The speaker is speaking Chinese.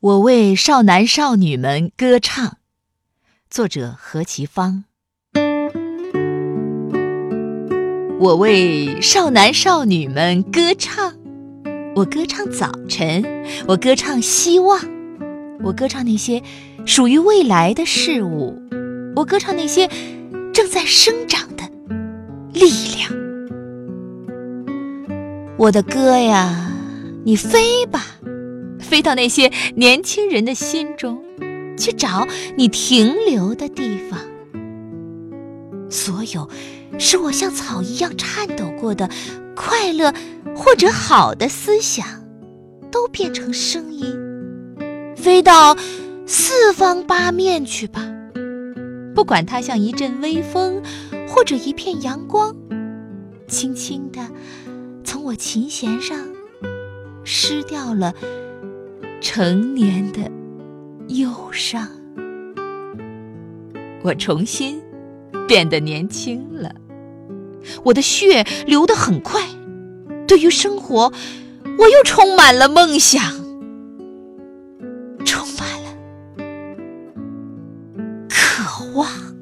我为少男少女们歌唱，作者何其芳。我为少男少女们歌唱，我歌唱早晨，我歌唱希望，我歌唱那些属于未来的事物，我歌唱那些正在生长的力量。我的歌呀，你飞吧。飞到那些年轻人的心中，去找你停留的地方。所有使我像草一样颤抖过的快乐或者好的思想，都变成声音，飞到四方八面去吧。不管它像一阵微风，或者一片阳光，轻轻地从我琴弦上失掉了。成年的忧伤。我重新变得年轻了。我的血流得很快对于生活我又充满了梦想。充满了渴望。